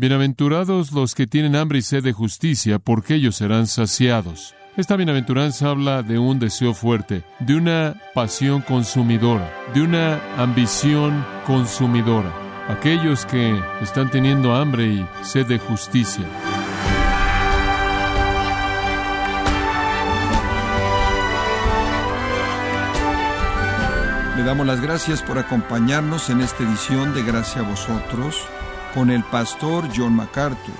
Bienaventurados los que tienen hambre y sed de justicia, porque ellos serán saciados. Esta bienaventuranza habla de un deseo fuerte, de una pasión consumidora, de una ambición consumidora. Aquellos que están teniendo hambre y sed de justicia. Le damos las gracias por acompañarnos en esta edición de Gracia a vosotros con el pastor John MacArthur.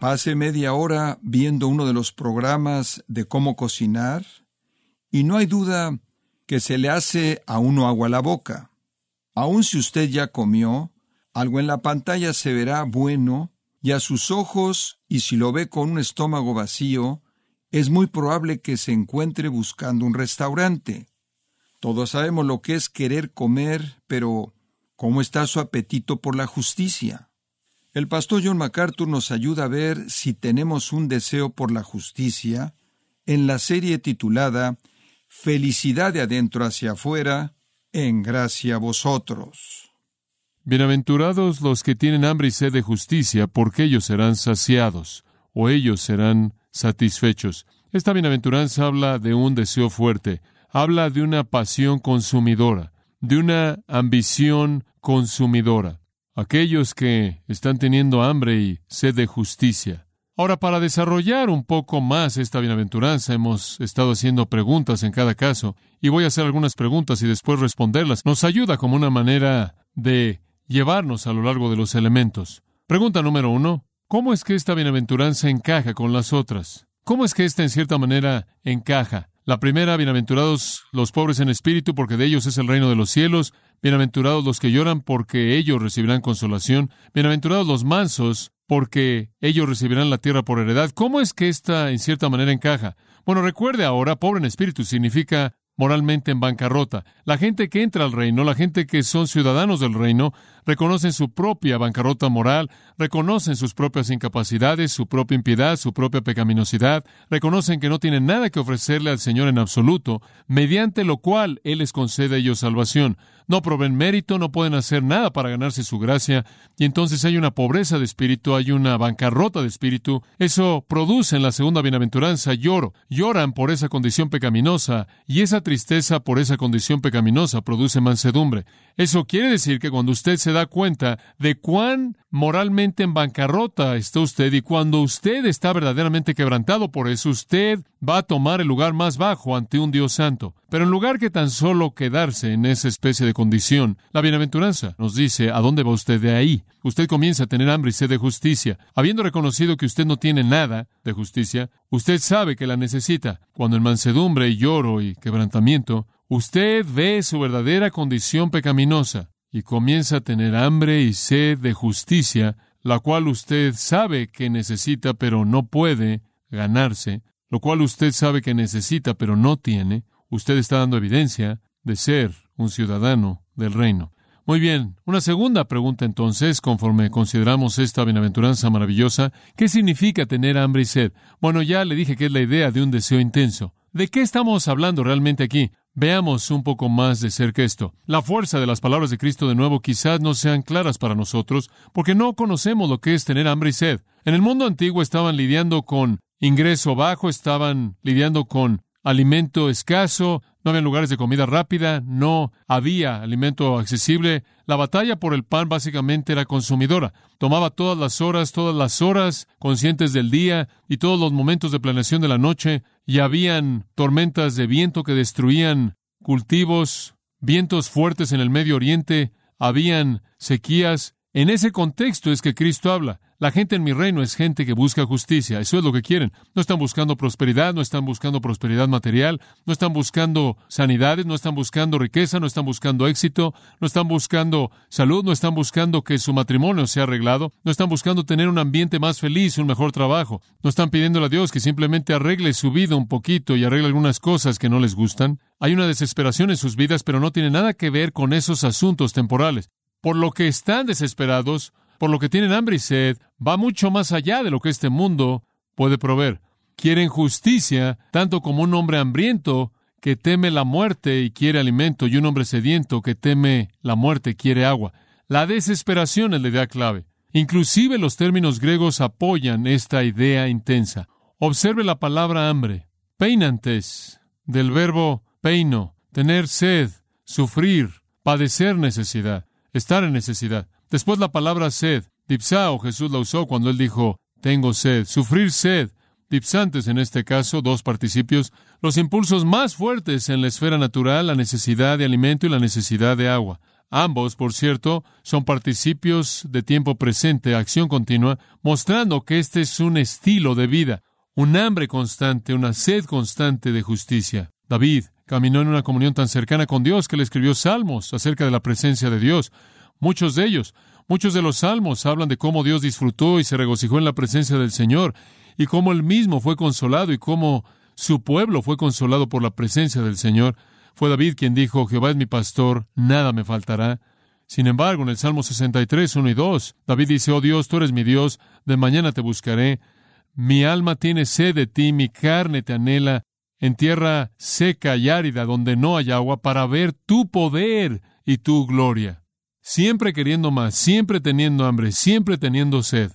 Pase media hora viendo uno de los programas de cómo cocinar y no hay duda que se le hace a uno agua a la boca. Aun si usted ya comió, algo en la pantalla se verá bueno y a sus ojos, y si lo ve con un estómago vacío, es muy probable que se encuentre buscando un restaurante. Todos sabemos lo que es querer comer, pero ¿Cómo está su apetito por la justicia? El pastor John MacArthur nos ayuda a ver si tenemos un deseo por la justicia en la serie titulada Felicidad de adentro hacia afuera, en gracia a vosotros. Bienaventurados los que tienen hambre y sed de justicia, porque ellos serán saciados, o ellos serán satisfechos. Esta bienaventuranza habla de un deseo fuerte, habla de una pasión consumidora, de una ambición consumidora, aquellos que están teniendo hambre y sed de justicia. Ahora, para desarrollar un poco más esta bienaventuranza, hemos estado haciendo preguntas en cada caso, y voy a hacer algunas preguntas y después responderlas. Nos ayuda como una manera de llevarnos a lo largo de los elementos. Pregunta número uno, ¿cómo es que esta bienaventuranza encaja con las otras? ¿Cómo es que esta en cierta manera encaja? La primera, bienaventurados los pobres en espíritu, porque de ellos es el reino de los cielos. Bienaventurados los que lloran, porque ellos recibirán consolación. Bienaventurados los mansos, porque ellos recibirán la tierra por heredad. ¿Cómo es que esta en cierta manera encaja? Bueno, recuerde ahora, pobre en espíritu significa moralmente en bancarrota. La gente que entra al reino, la gente que son ciudadanos del reino, reconocen su propia bancarrota moral, reconocen sus propias incapacidades, su propia impiedad, su propia pecaminosidad, reconocen que no tienen nada que ofrecerle al Señor en absoluto, mediante lo cual Él les concede a ellos salvación. No proveen mérito, no pueden hacer nada para ganarse su gracia, y entonces hay una pobreza de espíritu, hay una bancarrota de espíritu. Eso produce en la segunda bienaventuranza lloro. Lloran por esa condición pecaminosa, y esa tristeza por esa condición pecaminosa produce mansedumbre. Eso quiere decir que cuando usted se da cuenta de cuán moralmente en bancarrota está usted y cuando usted está verdaderamente quebrantado por eso, usted va a tomar el lugar más bajo ante un Dios santo. Pero en lugar que tan solo quedarse en esa especie de condición, la bienaventuranza nos dice a dónde va usted de ahí. Usted comienza a tener hambre y sed de justicia. Habiendo reconocido que usted no tiene nada de justicia, usted sabe que la necesita. Cuando en mansedumbre y lloro y quebrantamiento, Usted ve su verdadera condición pecaminosa y comienza a tener hambre y sed de justicia, la cual usted sabe que necesita pero no puede ganarse, lo cual usted sabe que necesita pero no tiene. Usted está dando evidencia de ser un ciudadano del reino. Muy bien, una segunda pregunta entonces, conforme consideramos esta bienaventuranza maravillosa, ¿qué significa tener hambre y sed? Bueno, ya le dije que es la idea de un deseo intenso. ¿De qué estamos hablando realmente aquí? Veamos un poco más de cerca esto. La fuerza de las palabras de Cristo de nuevo quizás no sean claras para nosotros, porque no conocemos lo que es tener hambre y sed. En el mundo antiguo estaban lidiando con ingreso bajo, estaban lidiando con alimento escaso, no había lugares de comida rápida, no había alimento accesible. La batalla por el pan básicamente era consumidora. Tomaba todas las horas, todas las horas conscientes del día y todos los momentos de planeación de la noche, y habían tormentas de viento que destruían cultivos, vientos fuertes en el Medio Oriente, habían sequías. En ese contexto es que Cristo habla. La gente en mi reino es gente que busca justicia. Eso es lo que quieren. No están buscando prosperidad, no están buscando prosperidad material, no están buscando sanidades, no están buscando riqueza, no están buscando éxito, no están buscando salud, no están buscando que su matrimonio sea arreglado, no están buscando tener un ambiente más feliz, un mejor trabajo. No están pidiéndole a Dios que simplemente arregle su vida un poquito y arregle algunas cosas que no les gustan. Hay una desesperación en sus vidas, pero no tiene nada que ver con esos asuntos temporales. Por lo que están desesperados, por lo que tienen hambre y sed, va mucho más allá de lo que este mundo puede proveer. Quieren justicia, tanto como un hombre hambriento que teme la muerte y quiere alimento, y un hombre sediento que teme la muerte y quiere agua. La desesperación es la idea clave. Inclusive los términos griegos apoyan esta idea intensa. Observe la palabra hambre. Peinantes, del verbo peino, tener sed, sufrir, padecer necesidad, estar en necesidad. Después la palabra sed, dipsao, Jesús la usó cuando él dijo, tengo sed, sufrir sed, dipsantes en este caso, dos participios, los impulsos más fuertes en la esfera natural, la necesidad de alimento y la necesidad de agua. Ambos, por cierto, son participios de tiempo presente, acción continua, mostrando que este es un estilo de vida, un hambre constante, una sed constante de justicia. David caminó en una comunión tan cercana con Dios que le escribió salmos acerca de la presencia de Dios. Muchos de ellos, muchos de los salmos hablan de cómo Dios disfrutó y se regocijó en la presencia del Señor, y cómo él mismo fue consolado y cómo su pueblo fue consolado por la presencia del Señor. Fue David quien dijo, Jehová es mi pastor, nada me faltará. Sin embargo, en el Salmo 63, 1 y 2, David dice, Oh Dios, tú eres mi Dios, de mañana te buscaré. Mi alma tiene sed de ti, mi carne te anhela, en tierra seca y árida, donde no hay agua, para ver tu poder y tu gloria. Siempre queriendo más, siempre teniendo hambre, siempre teniendo sed.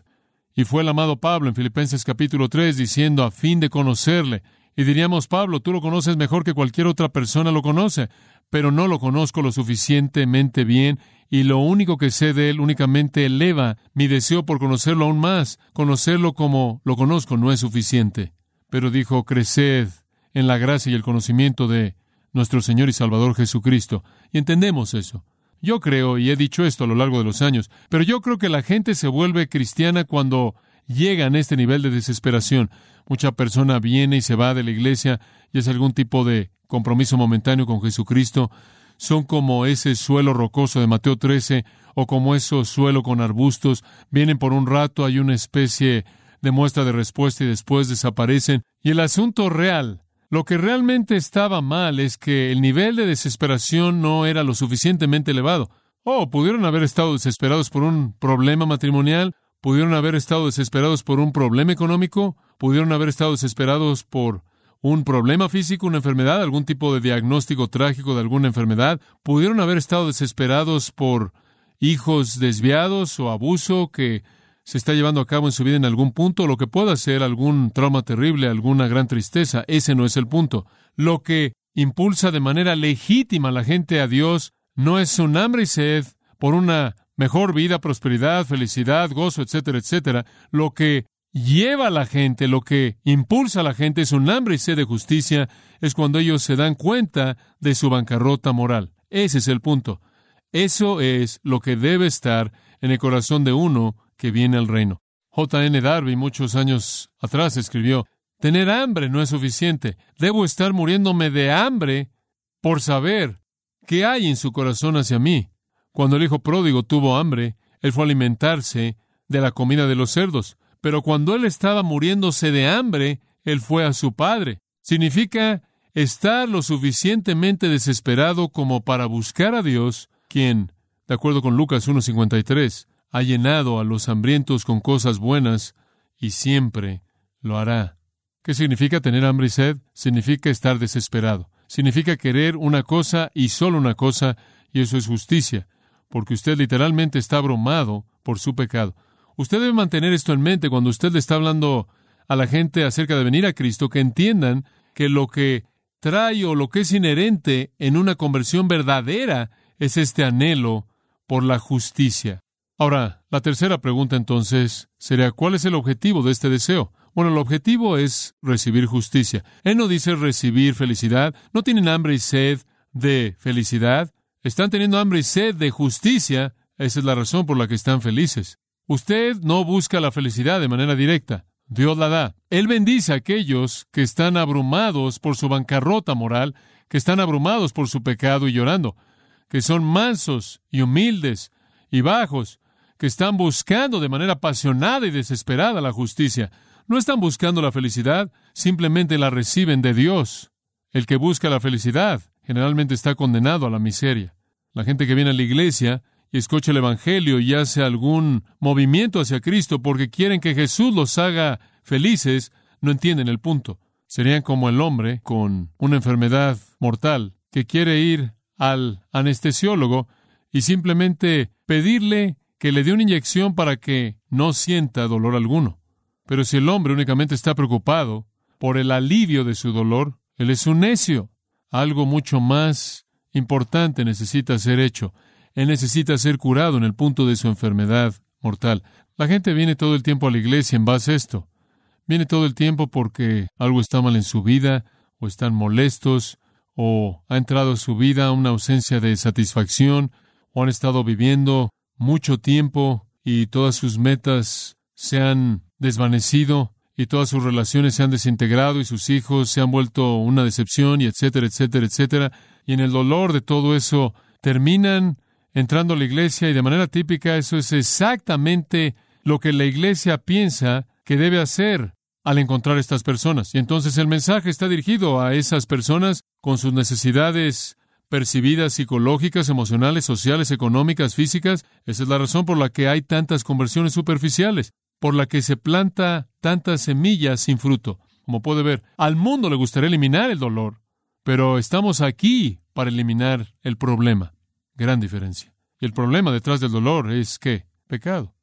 Y fue el amado Pablo en Filipenses capítulo 3 diciendo, a fin de conocerle y diríamos, Pablo, tú lo conoces mejor que cualquier otra persona lo conoce, pero no lo conozco lo suficientemente bien y lo único que sé de él únicamente eleva mi deseo por conocerlo aún más. Conocerlo como lo conozco no es suficiente. Pero dijo, creced en la gracia y el conocimiento de nuestro Señor y Salvador Jesucristo. Y entendemos eso. Yo creo, y he dicho esto a lo largo de los años, pero yo creo que la gente se vuelve cristiana cuando llega a este nivel de desesperación. Mucha persona viene y se va de la iglesia y es algún tipo de compromiso momentáneo con Jesucristo. Son como ese suelo rocoso de Mateo 13 o como ese suelo con arbustos. Vienen por un rato, hay una especie de muestra de respuesta y después desaparecen. Y el asunto real, lo que realmente estaba mal es que el nivel de desesperación no era lo suficientemente elevado. Oh, pudieron haber estado desesperados por un problema matrimonial, pudieron haber estado desesperados por un problema económico, pudieron haber estado desesperados por un problema físico, una enfermedad, algún tipo de diagnóstico trágico de alguna enfermedad, pudieron haber estado desesperados por hijos desviados o abuso que se está llevando a cabo en su vida en algún punto, lo que pueda ser algún trauma terrible, alguna gran tristeza, ese no es el punto. Lo que impulsa de manera legítima a la gente a Dios no es un hambre y sed por una mejor vida, prosperidad, felicidad, gozo, etcétera, etcétera. Lo que lleva a la gente, lo que impulsa a la gente es un hambre y sed de justicia, es cuando ellos se dan cuenta de su bancarrota moral. Ese es el punto. Eso es lo que debe estar en el corazón de uno que viene al reino. J. N. Darby muchos años atrás escribió, Tener hambre no es suficiente. Debo estar muriéndome de hambre por saber qué hay en su corazón hacia mí. Cuando el hijo pródigo tuvo hambre, él fue a alimentarse de la comida de los cerdos. Pero cuando él estaba muriéndose de hambre, él fue a su padre. Significa estar lo suficientemente desesperado como para buscar a Dios, quien, de acuerdo con Lucas 1.53, ha llenado a los hambrientos con cosas buenas y siempre lo hará. ¿Qué significa tener hambre y sed? Significa estar desesperado. Significa querer una cosa y solo una cosa, y eso es justicia, porque usted literalmente está abrumado por su pecado. Usted debe mantener esto en mente cuando usted le está hablando a la gente acerca de venir a Cristo, que entiendan que lo que trae o lo que es inherente en una conversión verdadera es este anhelo por la justicia. Ahora, la tercera pregunta entonces sería, ¿cuál es el objetivo de este deseo? Bueno, el objetivo es recibir justicia. Él no dice recibir felicidad. No tienen hambre y sed de felicidad. Están teniendo hambre y sed de justicia. Esa es la razón por la que están felices. Usted no busca la felicidad de manera directa. Dios la da. Él bendice a aquellos que están abrumados por su bancarrota moral, que están abrumados por su pecado y llorando, que son mansos y humildes y bajos, que están buscando de manera apasionada y desesperada la justicia. No están buscando la felicidad, simplemente la reciben de Dios. El que busca la felicidad generalmente está condenado a la miseria. La gente que viene a la iglesia y escucha el Evangelio y hace algún movimiento hacia Cristo porque quieren que Jesús los haga felices, no entienden el punto. Serían como el hombre con una enfermedad mortal que quiere ir al anestesiólogo y simplemente pedirle que le dé una inyección para que no sienta dolor alguno. Pero si el hombre únicamente está preocupado por el alivio de su dolor, él es un necio. Algo mucho más importante necesita ser hecho. Él necesita ser curado en el punto de su enfermedad mortal. La gente viene todo el tiempo a la iglesia en base a esto. Viene todo el tiempo porque algo está mal en su vida, o están molestos, o ha entrado a su vida una ausencia de satisfacción, o han estado viviendo mucho tiempo y todas sus metas se han desvanecido y todas sus relaciones se han desintegrado y sus hijos se han vuelto una decepción y etcétera, etcétera, etcétera. Y en el dolor de todo eso terminan entrando a la iglesia y de manera típica eso es exactamente lo que la iglesia piensa que debe hacer al encontrar estas personas. Y entonces el mensaje está dirigido a esas personas con sus necesidades percibidas psicológicas, emocionales, sociales, económicas, físicas. Esa es la razón por la que hay tantas conversiones superficiales, por la que se planta tantas semillas sin fruto. Como puede ver, al mundo le gustaría eliminar el dolor, pero estamos aquí para eliminar el problema. Gran diferencia. Y el problema detrás del dolor es que pecado.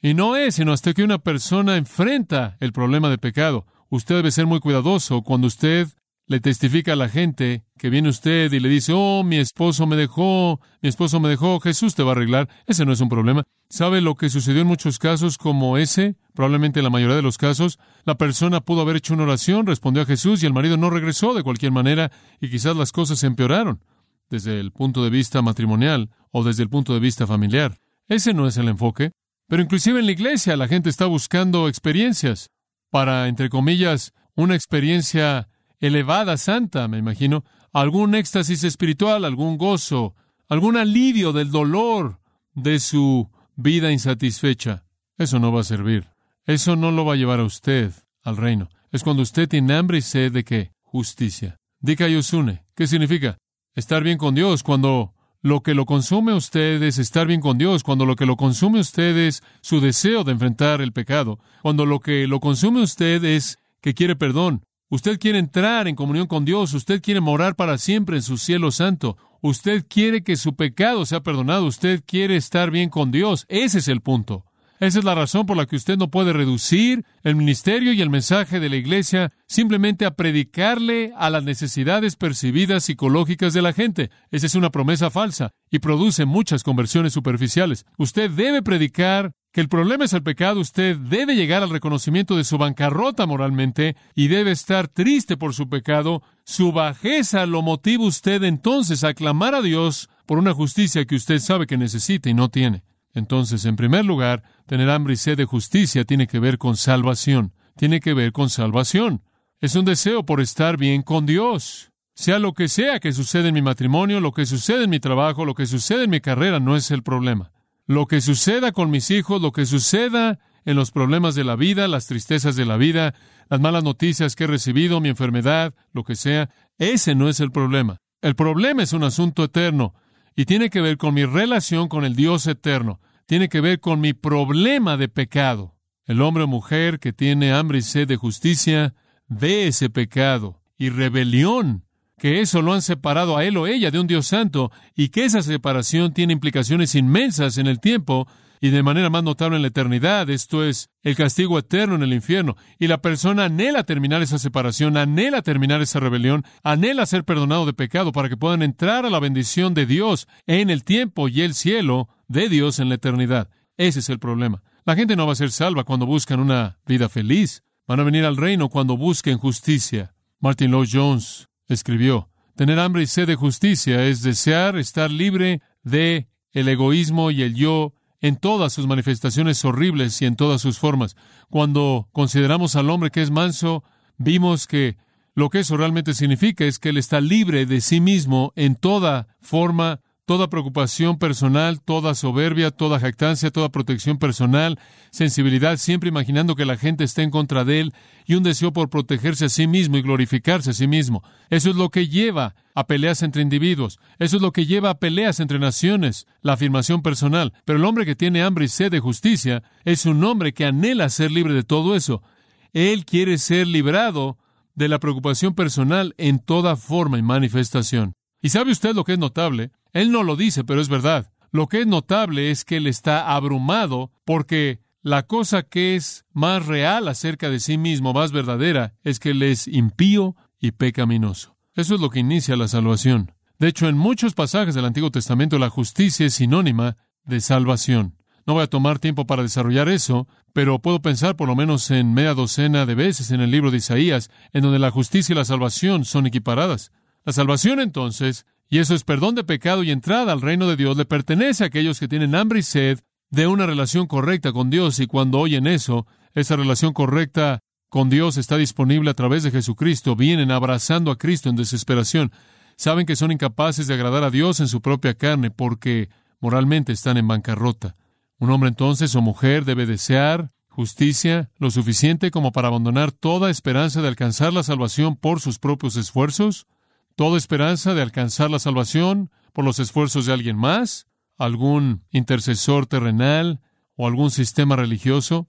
Y no es sino hasta que una persona enfrenta el problema de pecado. Usted debe ser muy cuidadoso cuando usted le testifica a la gente que viene usted y le dice, oh, mi esposo me dejó, mi esposo me dejó, Jesús te va a arreglar. Ese no es un problema. ¿Sabe lo que sucedió en muchos casos como ese? Probablemente en la mayoría de los casos, la persona pudo haber hecho una oración, respondió a Jesús y el marido no regresó de cualquier manera y quizás las cosas se empeoraron desde el punto de vista matrimonial o desde el punto de vista familiar. Ese no es el enfoque. Pero inclusive en la iglesia la gente está buscando experiencias para, entre comillas, una experiencia elevada, santa, me imagino, algún éxtasis espiritual, algún gozo, algún alivio del dolor de su vida insatisfecha. Eso no va a servir. Eso no lo va a llevar a usted al reino. Es cuando usted tiene hambre y sed de qué? Justicia. Dika Yosune. ¿Qué significa? Estar bien con Dios cuando lo que lo consume a usted es estar bien con Dios, cuando lo que lo consume a usted es su deseo de enfrentar el pecado, cuando lo que lo consume a usted es que quiere perdón, usted quiere entrar en comunión con Dios, usted quiere morar para siempre en su cielo santo, usted quiere que su pecado sea perdonado, usted quiere estar bien con Dios, ese es el punto. Esa es la razón por la que usted no puede reducir el ministerio y el mensaje de la iglesia simplemente a predicarle a las necesidades percibidas psicológicas de la gente. Esa es una promesa falsa y produce muchas conversiones superficiales. Usted debe predicar que el problema es el pecado, usted debe llegar al reconocimiento de su bancarrota moralmente y debe estar triste por su pecado. Su bajeza lo motiva usted entonces a clamar a Dios por una justicia que usted sabe que necesita y no tiene. Entonces, en primer lugar, tener hambre y sed de justicia tiene que ver con salvación. Tiene que ver con salvación. Es un deseo por estar bien con Dios. Sea lo que sea que suceda en mi matrimonio, lo que sucede en mi trabajo, lo que sucede en mi carrera, no es el problema. Lo que suceda con mis hijos, lo que suceda en los problemas de la vida, las tristezas de la vida, las malas noticias que he recibido, mi enfermedad, lo que sea, ese no es el problema. El problema es un asunto eterno y tiene que ver con mi relación con el Dios eterno tiene que ver con mi problema de pecado. El hombre o mujer que tiene hambre y sed de justicia ve ese pecado y rebelión, que eso lo han separado a él o ella de un Dios santo y que esa separación tiene implicaciones inmensas en el tiempo y de manera más notable en la eternidad, esto es, el castigo eterno en el infierno. Y la persona anhela terminar esa separación, anhela terminar esa rebelión, anhela ser perdonado de pecado para que puedan entrar a la bendición de Dios en el tiempo y el cielo de Dios en la eternidad. Ese es el problema. La gente no va a ser salva cuando buscan una vida feliz. Van a venir al reino cuando busquen justicia. Martin Lloyd Jones escribió, tener hambre y sed de justicia es desear estar libre de el egoísmo y el yo en todas sus manifestaciones horribles y en todas sus formas. Cuando consideramos al hombre que es manso, vimos que lo que eso realmente significa es que él está libre de sí mismo en toda forma toda preocupación personal, toda soberbia, toda jactancia, toda protección personal, sensibilidad, siempre imaginando que la gente esté en contra de él y un deseo por protegerse a sí mismo y glorificarse a sí mismo. Eso es lo que lleva a peleas entre individuos. Eso es lo que lleva a peleas entre naciones, la afirmación personal. Pero el hombre que tiene hambre y sed de justicia es un hombre que anhela ser libre de todo eso. Él quiere ser librado de la preocupación personal en toda forma y manifestación. ¿Y sabe usted lo que es notable? Él no lo dice, pero es verdad. Lo que es notable es que él está abrumado porque la cosa que es más real acerca de sí mismo, más verdadera, es que él es impío y pecaminoso. Eso es lo que inicia la salvación. De hecho, en muchos pasajes del Antiguo Testamento la justicia es sinónima de salvación. No voy a tomar tiempo para desarrollar eso, pero puedo pensar por lo menos en media docena de veces en el libro de Isaías, en donde la justicia y la salvación son equiparadas. La salvación entonces, y eso es perdón de pecado y entrada al reino de Dios, le pertenece a aquellos que tienen hambre y sed de una relación correcta con Dios. Y cuando oyen eso, esa relación correcta con Dios está disponible a través de Jesucristo, vienen abrazando a Cristo en desesperación, saben que son incapaces de agradar a Dios en su propia carne porque moralmente están en bancarrota. Un hombre entonces o mujer debe desear justicia lo suficiente como para abandonar toda esperanza de alcanzar la salvación por sus propios esfuerzos, toda esperanza de alcanzar la salvación por los esfuerzos de alguien más, algún intercesor terrenal o algún sistema religioso.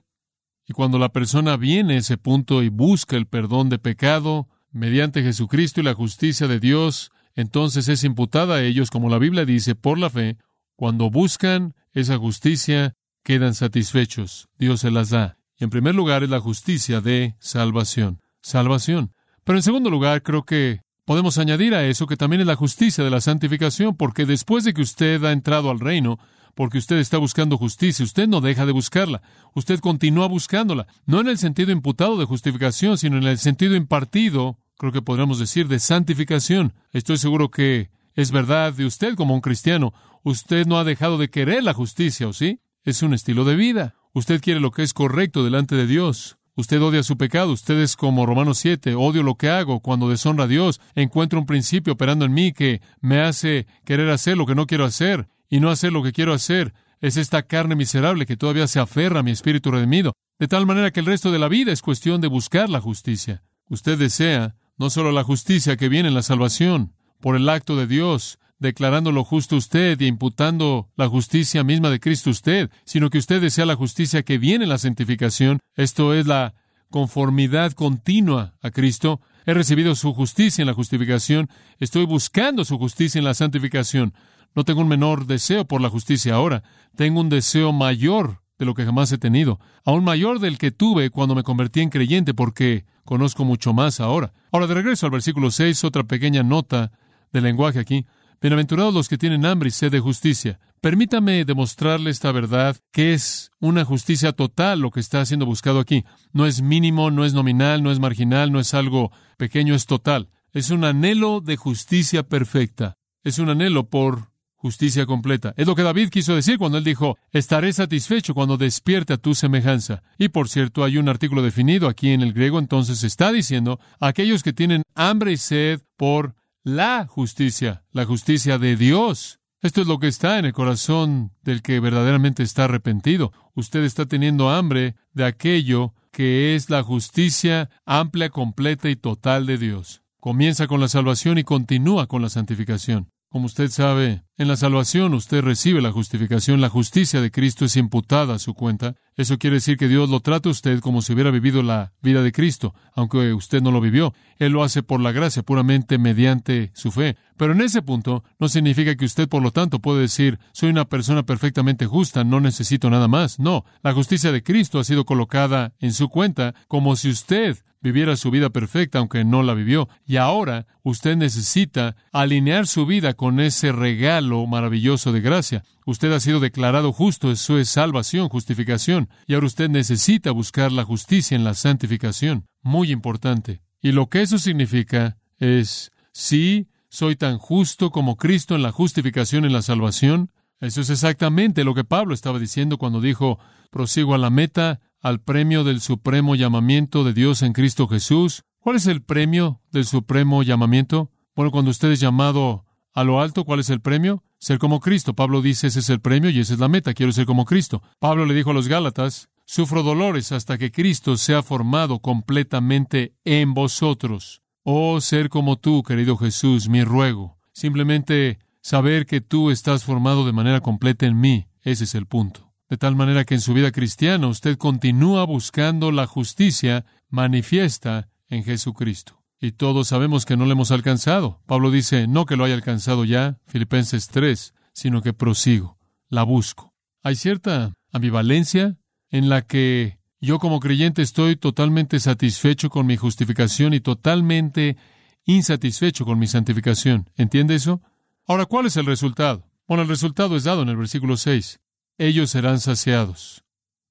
Y cuando la persona viene a ese punto y busca el perdón de pecado mediante Jesucristo y la justicia de Dios, entonces es imputada a ellos, como la Biblia dice, por la fe. Cuando buscan esa justicia, quedan satisfechos. Dios se las da. Y en primer lugar es la justicia de salvación. Salvación. Pero en segundo lugar, creo que Podemos añadir a eso que también es la justicia de la santificación, porque después de que usted ha entrado al reino, porque usted está buscando justicia, usted no deja de buscarla, usted continúa buscándola, no en el sentido imputado de justificación, sino en el sentido impartido, creo que podríamos decir, de santificación. Estoy seguro que es verdad de usted como un cristiano. Usted no ha dejado de querer la justicia, ¿o sí? Es un estilo de vida. Usted quiere lo que es correcto delante de Dios. Usted odia su pecado. Usted es como Romanos 7. Odio lo que hago cuando deshonra a Dios. Encuentro un principio operando en mí que me hace querer hacer lo que no quiero hacer y no hacer lo que quiero hacer. Es esta carne miserable que todavía se aferra a mi espíritu redimido. De tal manera que el resto de la vida es cuestión de buscar la justicia. Usted desea no solo la justicia que viene en la salvación, por el acto de Dios, declarando lo justo usted y imputando la justicia misma de Cristo usted, sino que usted desea la justicia que viene en la santificación, esto es la conformidad continua a Cristo. He recibido su justicia en la justificación, estoy buscando su justicia en la santificación. No tengo un menor deseo por la justicia ahora, tengo un deseo mayor de lo que jamás he tenido, aún mayor del que tuve cuando me convertí en creyente, porque conozco mucho más ahora. Ahora, de regreso al versículo 6, otra pequeña nota del lenguaje aquí. Bienaventurados los que tienen hambre y sed de justicia. Permítame demostrarle esta verdad, que es una justicia total lo que está siendo buscado aquí. No es mínimo, no es nominal, no es marginal, no es algo pequeño, es total. Es un anhelo de justicia perfecta. Es un anhelo por justicia completa. Es lo que David quiso decir cuando él dijo, estaré satisfecho cuando despierte a tu semejanza. Y por cierto, hay un artículo definido aquí en el griego, entonces está diciendo, aquellos que tienen hambre y sed por la justicia, la justicia de Dios. Esto es lo que está en el corazón del que verdaderamente está arrepentido. Usted está teniendo hambre de aquello que es la justicia amplia, completa y total de Dios. Comienza con la salvación y continúa con la santificación. Como usted sabe, en la salvación usted recibe la justificación, la justicia de Cristo es imputada a su cuenta. Eso quiere decir que Dios lo trata a usted como si hubiera vivido la vida de Cristo, aunque usted no lo vivió. Él lo hace por la gracia, puramente mediante su fe. Pero en ese punto no significa que usted, por lo tanto, puede decir, soy una persona perfectamente justa, no necesito nada más. No, la justicia de Cristo ha sido colocada en su cuenta como si usted viviera su vida perfecta, aunque no la vivió. Y ahora usted necesita alinear su vida con ese regalo maravilloso de gracia. Usted ha sido declarado justo, eso es salvación, justificación. Y ahora usted necesita buscar la justicia en la santificación. Muy importante. Y lo que eso significa es, sí, soy tan justo como Cristo en la justificación en la salvación. Eso es exactamente lo que Pablo estaba diciendo cuando dijo, prosigo a la meta al premio del supremo llamamiento de Dios en Cristo Jesús. ¿Cuál es el premio del supremo llamamiento? Bueno, cuando usted es llamado a lo alto, ¿cuál es el premio? Ser como Cristo. Pablo dice, ese es el premio y esa es la meta, quiero ser como Cristo. Pablo le dijo a los Gálatas, sufro dolores hasta que Cristo sea formado completamente en vosotros. Oh, ser como tú, querido Jesús, mi ruego. Simplemente saber que tú estás formado de manera completa en mí, ese es el punto de tal manera que en su vida cristiana usted continúa buscando la justicia manifiesta en Jesucristo. Y todos sabemos que no le hemos alcanzado. Pablo dice, no que lo haya alcanzado ya, Filipenses 3, sino que prosigo. la busco. Hay cierta ambivalencia en la que yo como creyente estoy totalmente satisfecho con mi justificación y totalmente insatisfecho con mi santificación. ¿Entiende eso? Ahora, ¿cuál es el resultado? Bueno, el resultado es dado en el versículo 6. Ellos serán saciados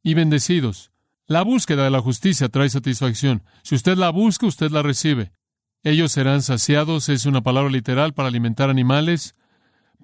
y bendecidos. La búsqueda de la justicia trae satisfacción. Si usted la busca, usted la recibe. Ellos serán saciados es una palabra literal para alimentar animales,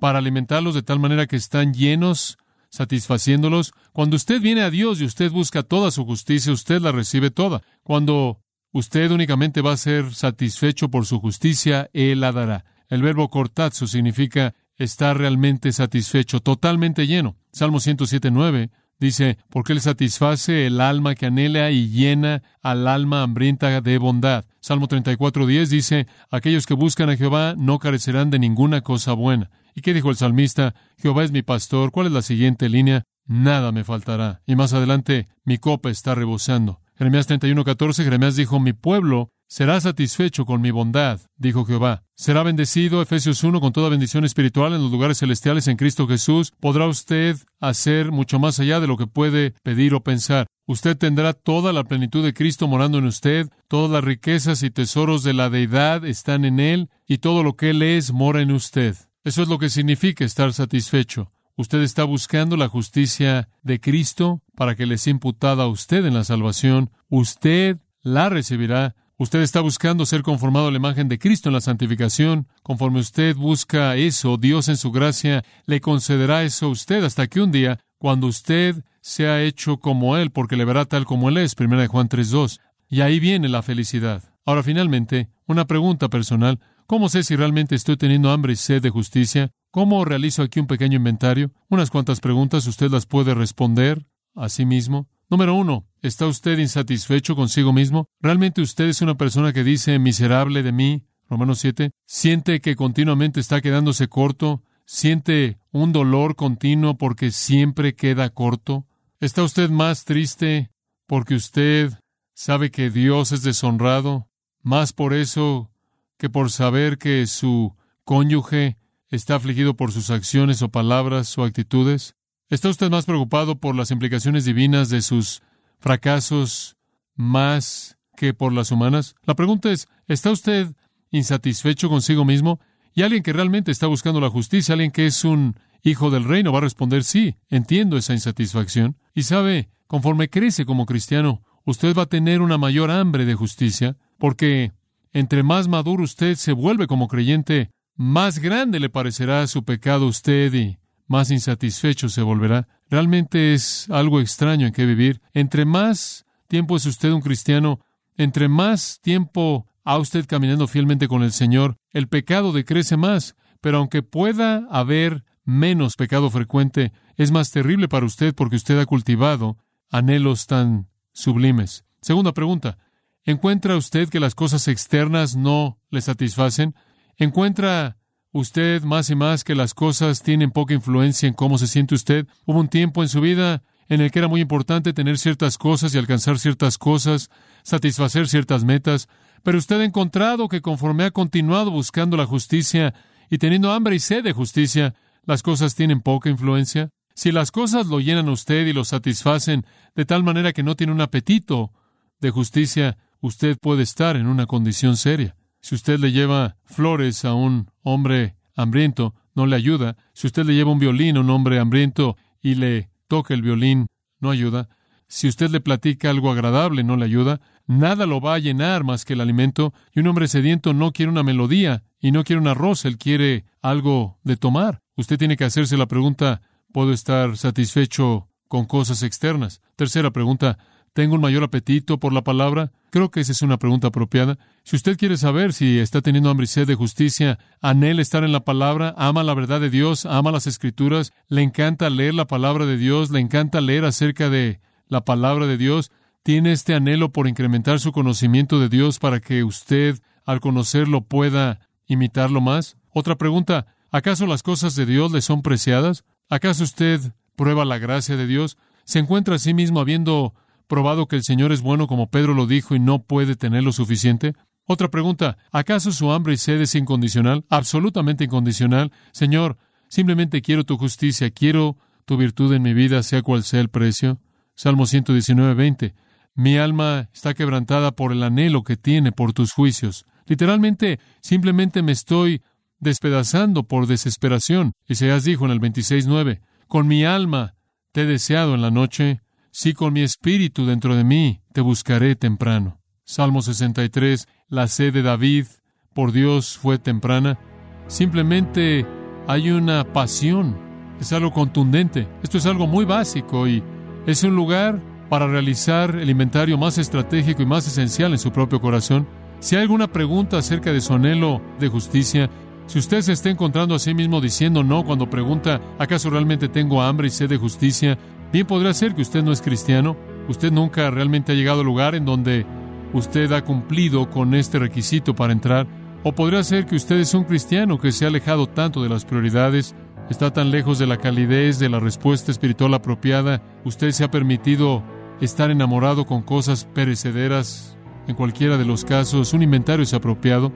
para alimentarlos de tal manera que están llenos, satisfaciéndolos. Cuando usted viene a Dios y usted busca toda su justicia, usted la recibe toda. Cuando usted únicamente va a ser satisfecho por su justicia, Él la dará. El verbo cortazzo significa estar realmente satisfecho, totalmente lleno. Salmo 107.9 dice, porque Él satisface el alma que anhela y llena al alma hambrienta de bondad. Salmo 34.10 dice, aquellos que buscan a Jehová no carecerán de ninguna cosa buena. ¿Y qué dijo el salmista? Jehová es mi pastor. ¿Cuál es la siguiente línea? Nada me faltará. Y más adelante, mi copa está rebosando. Jeremías 31:14, Jeremías dijo, mi pueblo será satisfecho con mi bondad, dijo Jehová. Será bendecido, Efesios 1, con toda bendición espiritual en los lugares celestiales en Cristo Jesús. Podrá usted hacer mucho más allá de lo que puede pedir o pensar. Usted tendrá toda la plenitud de Cristo morando en usted, todas las riquezas y tesoros de la deidad están en Él, y todo lo que Él es mora en usted. Eso es lo que significa estar satisfecho. Usted está buscando la justicia de Cristo para que le sea imputada a usted en la salvación. Usted la recibirá. Usted está buscando ser conformado a la imagen de Cristo en la santificación. Conforme usted busca eso, Dios en su gracia le concederá eso a usted hasta que un día, cuando usted sea hecho como Él, porque le verá tal como Él es, 1 Juan 3.2. Y ahí viene la felicidad. Ahora, finalmente, una pregunta personal. ¿Cómo sé si realmente estoy teniendo hambre y sed de justicia? ¿Cómo realizo aquí un pequeño inventario? Unas cuantas preguntas, usted las puede responder a sí mismo. Número uno, ¿está usted insatisfecho consigo mismo? ¿Realmente usted es una persona que dice miserable de mí? Romanos 7. ¿Siente que continuamente está quedándose corto? ¿Siente un dolor continuo porque siempre queda corto? ¿Está usted más triste porque usted sabe que Dios es deshonrado? ¿Más por eso que por saber que su cónyuge está afligido por sus acciones o palabras o actitudes? ¿Está usted más preocupado por las implicaciones divinas de sus fracasos más que por las humanas? La pregunta es, ¿está usted insatisfecho consigo mismo? Y alguien que realmente está buscando la justicia, alguien que es un hijo del reino, va a responder sí, entiendo esa insatisfacción. Y sabe, conforme crece como cristiano, usted va a tener una mayor hambre de justicia, porque entre más maduro usted se vuelve como creyente, más grande le parecerá su pecado a usted y más insatisfecho se volverá. Realmente es algo extraño en que vivir. Entre más tiempo es usted un cristiano, entre más tiempo ha usted caminando fielmente con el Señor, el pecado decrece más. Pero aunque pueda haber menos pecado frecuente, es más terrible para usted porque usted ha cultivado anhelos tan sublimes. Segunda pregunta, ¿Encuentra usted que las cosas externas no le satisfacen? ¿Encuentra usted más y más que las cosas tienen poca influencia en cómo se siente usted? Hubo un tiempo en su vida en el que era muy importante tener ciertas cosas y alcanzar ciertas cosas, satisfacer ciertas metas, pero usted ha encontrado que conforme ha continuado buscando la justicia y teniendo hambre y sed de justicia, las cosas tienen poca influencia. Si las cosas lo llenan a usted y lo satisfacen de tal manera que no tiene un apetito de justicia, usted puede estar en una condición seria. Si usted le lleva flores a un hombre hambriento, no le ayuda. Si usted le lleva un violín a un hombre hambriento y le toca el violín, no ayuda. Si usted le platica algo agradable, no le ayuda. Nada lo va a llenar más que el alimento. Y un hombre sediento no quiere una melodía y no quiere un arroz, él quiere algo de tomar. Usted tiene que hacerse la pregunta, ¿puedo estar satisfecho con cosas externas? Tercera pregunta, ¿tengo un mayor apetito por la palabra? Creo que esa es una pregunta apropiada. Si usted quiere saber si está teniendo hambre y de justicia, anhela estar en la palabra, ama la verdad de Dios, ama las escrituras, le encanta leer la palabra de Dios, le encanta leer acerca de la palabra de Dios, tiene este anhelo por incrementar su conocimiento de Dios para que usted, al conocerlo, pueda imitarlo más. Otra pregunta, ¿acaso las cosas de Dios le son preciadas? ¿Acaso usted prueba la gracia de Dios? ¿Se encuentra a sí mismo habiendo probado que el Señor es bueno como Pedro lo dijo y no puede tener lo suficiente? Otra pregunta, ¿acaso su hambre y sed es incondicional? Absolutamente incondicional. Señor, simplemente quiero tu justicia, quiero tu virtud en mi vida, sea cual sea el precio. Salmo 119, 20. Mi alma está quebrantada por el anhelo que tiene por tus juicios. Literalmente, simplemente me estoy despedazando por desesperación. Isaías dijo en el 26.9, Con mi alma te he deseado en la noche, sí con mi espíritu dentro de mí te buscaré temprano. Salmo 63, la sed de David por Dios fue temprana. Simplemente hay una pasión, es algo contundente. Esto es algo muy básico y es un lugar para realizar el inventario más estratégico y más esencial en su propio corazón. Si hay alguna pregunta acerca de su anhelo de justicia, si usted se está encontrando a sí mismo diciendo no cuando pregunta, ¿acaso realmente tengo hambre y sed de justicia? Bien podría ser que usted no es cristiano. Usted nunca realmente ha llegado al lugar en donde usted ha cumplido con este requisito para entrar. O podría ser que usted es un cristiano que se ha alejado tanto de las prioridades, está tan lejos de la calidez, de la respuesta espiritual apropiada, usted se ha permitido estar enamorado con cosas perecederas. En cualquiera de los casos, un inventario es apropiado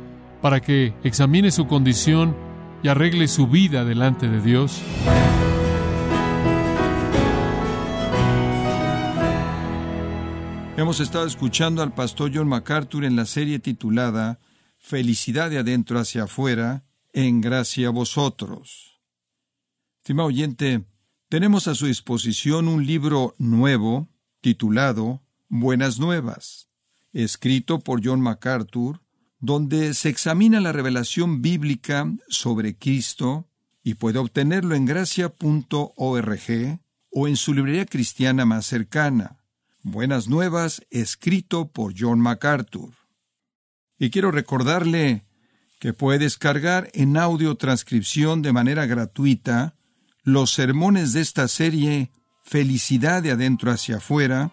para que examine su condición y arregle su vida delante de Dios. Hemos estado escuchando al pastor John MacArthur en la serie titulada Felicidad de adentro hacia afuera, en gracia a vosotros. Estimado oyente, tenemos a su disposición un libro nuevo titulado Buenas Nuevas, escrito por John MacArthur, donde se examina la revelación bíblica sobre Cristo y puede obtenerlo en gracia.org o en su librería cristiana más cercana. Buenas Nuevas, escrito por John MacArthur. Y quiero recordarle que puede descargar en audio transcripción de manera gratuita los sermones de esta serie Felicidad de adentro hacia afuera,